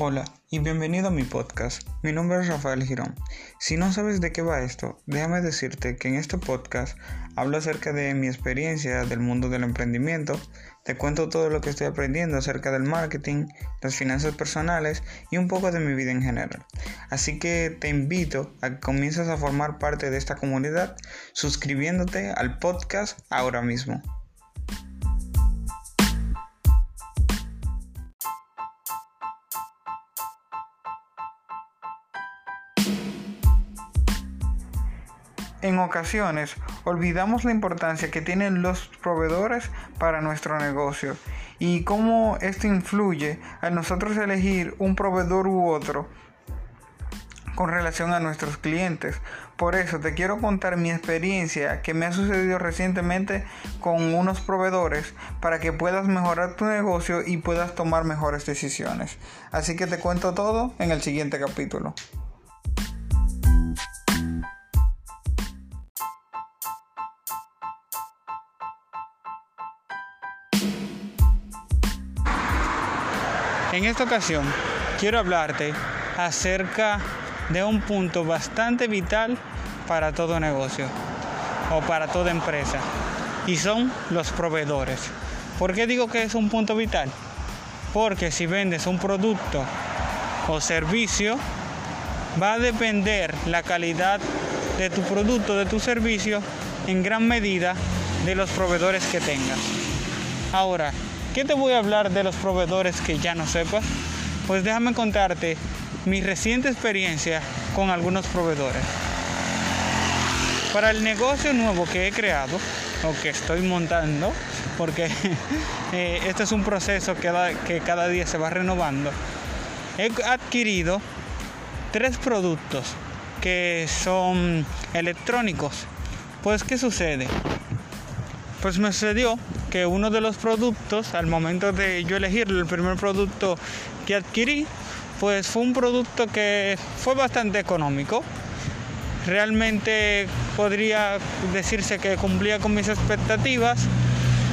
Hola y bienvenido a mi podcast. Mi nombre es Rafael Girón. Si no sabes de qué va esto, déjame decirte que en este podcast hablo acerca de mi experiencia del mundo del emprendimiento, te cuento todo lo que estoy aprendiendo acerca del marketing, las finanzas personales y un poco de mi vida en general. Así que te invito a que comiences a formar parte de esta comunidad suscribiéndote al podcast ahora mismo. En ocasiones olvidamos la importancia que tienen los proveedores para nuestro negocio y cómo esto influye a nosotros elegir un proveedor u otro con relación a nuestros clientes. Por eso te quiero contar mi experiencia que me ha sucedido recientemente con unos proveedores para que puedas mejorar tu negocio y puedas tomar mejores decisiones. Así que te cuento todo en el siguiente capítulo. En esta ocasión quiero hablarte acerca de un punto bastante vital para todo negocio o para toda empresa y son los proveedores. ¿Por qué digo que es un punto vital? Porque si vendes un producto o servicio, va a depender la calidad de tu producto, de tu servicio, en gran medida de los proveedores que tengas. Ahora, ¿Qué te voy a hablar de los proveedores que ya no sepas? Pues déjame contarte mi reciente experiencia con algunos proveedores. Para el negocio nuevo que he creado o que estoy montando, porque eh, este es un proceso que, que cada día se va renovando, he adquirido tres productos que son electrónicos. Pues, ¿qué sucede? Pues me sucedió que uno de los productos, al momento de yo elegir el primer producto que adquirí, pues fue un producto que fue bastante económico. Realmente podría decirse que cumplía con mis expectativas.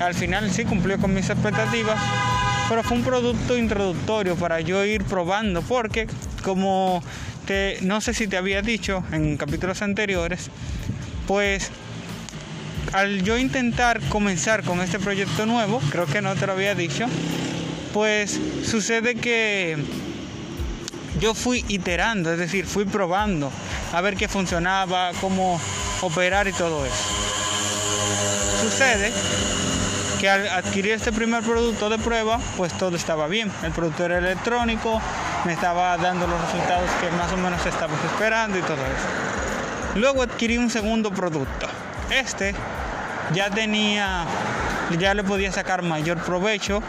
Al final sí cumplió con mis expectativas, pero fue un producto introductorio para yo ir probando, porque como te, no sé si te había dicho en capítulos anteriores, pues al yo intentar comenzar con este proyecto nuevo, creo que no te lo había dicho, pues sucede que yo fui iterando, es decir, fui probando a ver qué funcionaba, cómo operar y todo eso. Sucede que al adquirir este primer producto de prueba, pues todo estaba bien. El producto era electrónico, me estaba dando los resultados que más o menos estábamos esperando y todo eso. Luego adquirí un segundo producto. Este ya tenía, ya le podía sacar mayor provecho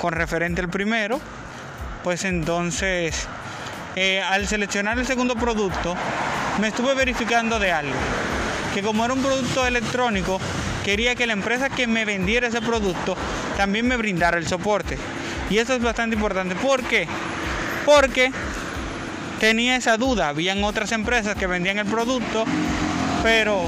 con referente al primero, pues entonces eh, al seleccionar el segundo producto me estuve verificando de algo, que como era un producto electrónico, quería que la empresa que me vendiera ese producto también me brindara el soporte. Y eso es bastante importante. ¿Por qué? Porque tenía esa duda. Habían otras empresas que vendían el producto, pero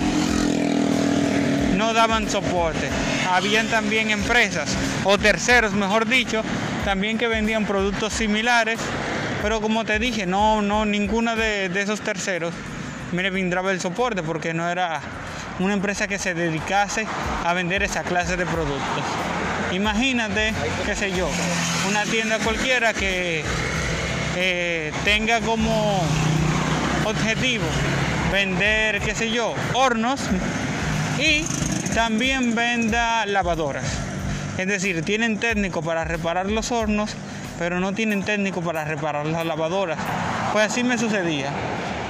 no daban soporte. Habían también empresas o terceros, mejor dicho, también que vendían productos similares, pero como te dije, no, no, ninguna de, esos terceros me brindaba el soporte porque no era una empresa que se dedicase a vender esa clase de productos. Imagínate, qué sé yo, una tienda cualquiera que eh, tenga como objetivo vender, qué sé yo, hornos y también venda lavadoras. Es decir, tienen técnico para reparar los hornos, pero no tienen técnico para reparar las lavadoras. Pues así me sucedía.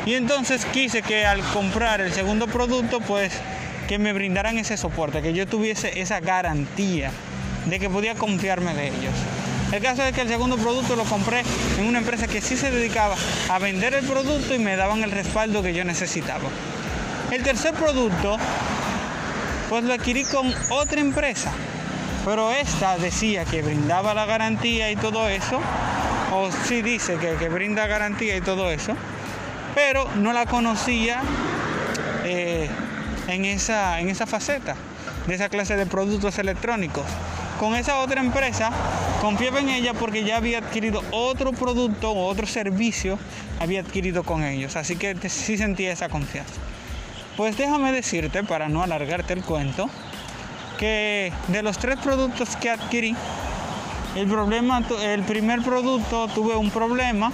Y entonces quise que al comprar el segundo producto, pues que me brindaran ese soporte, que yo tuviese esa garantía de que podía confiarme de ellos. El caso es que el segundo producto lo compré en una empresa que sí se dedicaba a vender el producto y me daban el respaldo que yo necesitaba. El tercer producto pues lo adquirí con otra empresa. Pero esta decía que brindaba la garantía y todo eso, o sí dice que, brinda garantía y todo eso, pero no la conocía eh, en, esa, en esa faceta de esa clase de productos electrónicos. Con esa otra empresa confiaba en ella porque ya había adquirido otro producto o otro servicio, había adquirido con ellos. Así que sí sentía esa confianza. Pues déjame decirte, para no alargarte el cuento, que de los tres productos que adquirí, el, problema, el primer producto tuve un problema,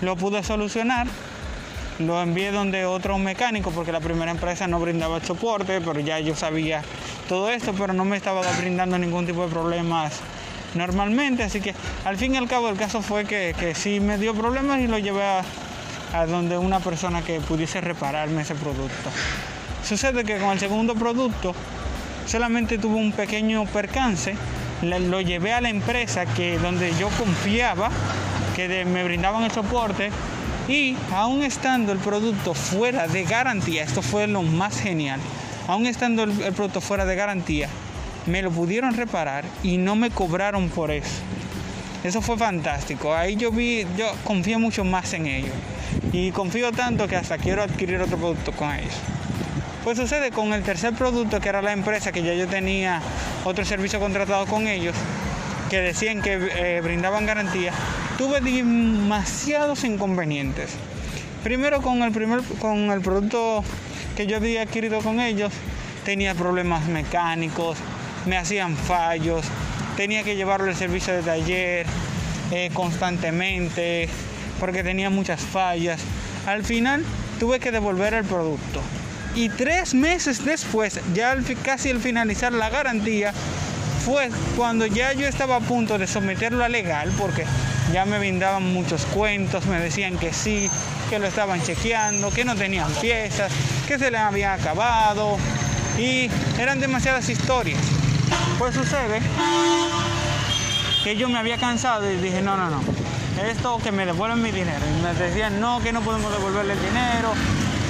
lo pude solucionar, lo envié donde otro mecánico porque la primera empresa no brindaba soporte, pero ya yo sabía todo esto, pero no me estaba brindando ningún tipo de problemas normalmente, así que al fin y al cabo el caso fue que, que sí me dio problemas y lo llevé a, a donde una persona que pudiese repararme ese producto. Sucede que con el segundo producto solamente tuve un pequeño percance, lo llevé a la empresa que donde yo confiaba que me brindaban el soporte y aún estando el producto fuera de garantía, esto fue lo más genial, aún estando el, el producto fuera de garantía, me lo pudieron reparar y no me cobraron por eso. Eso fue fantástico. Ahí yo vi, yo confío mucho más en ellos. Y confío tanto que hasta quiero adquirir otro producto con ellos. Pues sucede con el tercer producto, que era la empresa que ya yo tenía otro servicio contratado con ellos, que decían que eh, brindaban garantía, tuve demasiados inconvenientes. Primero con el, primer, con el producto que yo había adquirido con ellos, tenía problemas mecánicos, me hacían fallos, tenía que llevarlo al servicio de taller eh, constantemente porque tenía muchas fallas. Al final tuve que devolver el producto. Y tres meses después, ya casi al finalizar la garantía, fue cuando ya yo estaba a punto de someterlo a legal, porque ya me brindaban muchos cuentos, me decían que sí, que lo estaban chequeando, que no tenían piezas, que se les había acabado, y eran demasiadas historias. Pues sucede que yo me había cansado y dije, no, no, no, esto que me devuelven mi dinero. Y me decían, no, que no podemos devolverle el dinero,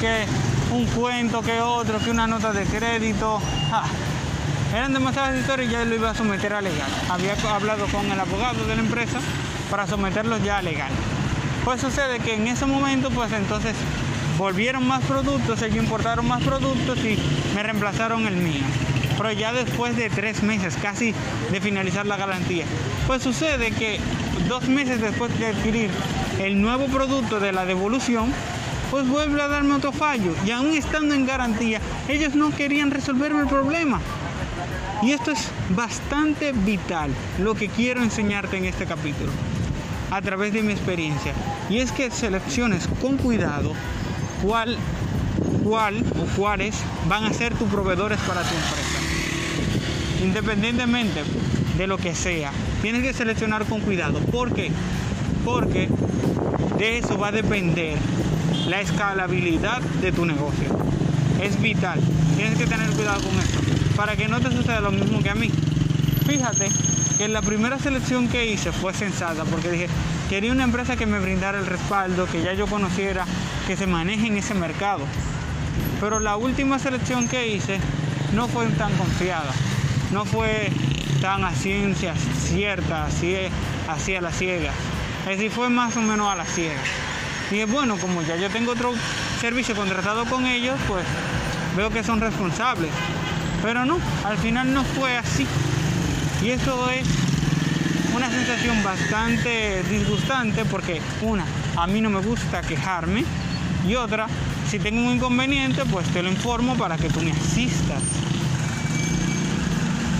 que un cuento, que otro, que una nota de crédito. Eran demasiadas historias y ya lo iba a someter a legal. Había hablado con el abogado de la empresa para someterlo ya a legal. Pues sucede que en ese momento, pues entonces volvieron más productos, ellos importaron más productos y me reemplazaron el mío pero ya después de tres meses casi de finalizar la garantía. Pues sucede que dos meses después de adquirir el nuevo producto de la devolución, pues vuelve a darme otro fallo. Y aún estando en garantía, ellos no querían resolverme el problema. Y esto es bastante vital, lo que quiero enseñarte en este capítulo, a través de mi experiencia. Y es que selecciones con cuidado cuál, cuál o cuáles van a ser tus proveedores para tu empresa independientemente de lo que sea, tienes que seleccionar con cuidado. ¿Por qué? Porque de eso va a depender la escalabilidad de tu negocio. Es vital. Tienes que tener cuidado con esto para que no te suceda lo mismo que a mí. Fíjate que la primera selección que hice fue sensata porque dije, quería una empresa que me brindara el respaldo, que ya yo conociera, que se maneje en ese mercado. Pero la última selección que hice no fue tan confiada no fue tan a ciencia cierta, así, así a la ciega. Es decir, fue más o menos a la ciega. Y es bueno, como ya yo tengo otro servicio contratado con ellos, pues veo que son responsables. Pero no, al final no fue así. Y eso es una sensación bastante disgustante porque una, a mí no me gusta quejarme y otra, si tengo un inconveniente, pues te lo informo para que tú me asistas.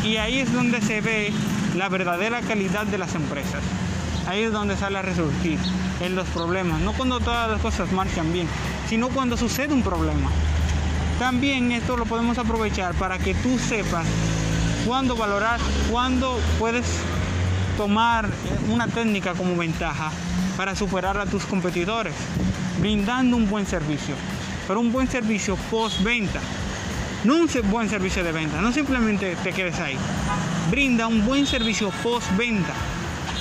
Y ahí es donde se ve la verdadera calidad de las empresas. Ahí es donde sale a resurgir en los problemas. No cuando todas las cosas marchan bien, sino cuando sucede un problema. También esto lo podemos aprovechar para que tú sepas cuándo valorar, cuándo puedes tomar una técnica como ventaja para superar a tus competidores, brindando un buen servicio, pero un buen servicio post-venta no un buen servicio de venta, no simplemente te quedes ahí. Brinda un buen servicio post-venta,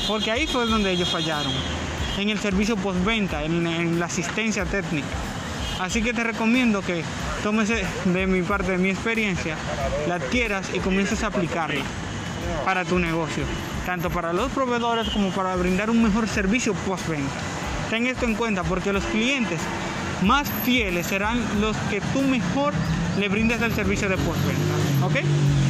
porque ahí fue donde ellos fallaron, en el servicio post-venta, en, la asistencia técnica. Así que te recomiendo que tomes de mi parte, de mi experiencia, la adquieras y comiences a aplicarla para tu negocio, tanto para los proveedores como para brindar un mejor servicio post-venta. Ten esto en cuenta porque los clientes más fieles serán los que tú mejor le brindes el servicio de postventa. ¿Ok?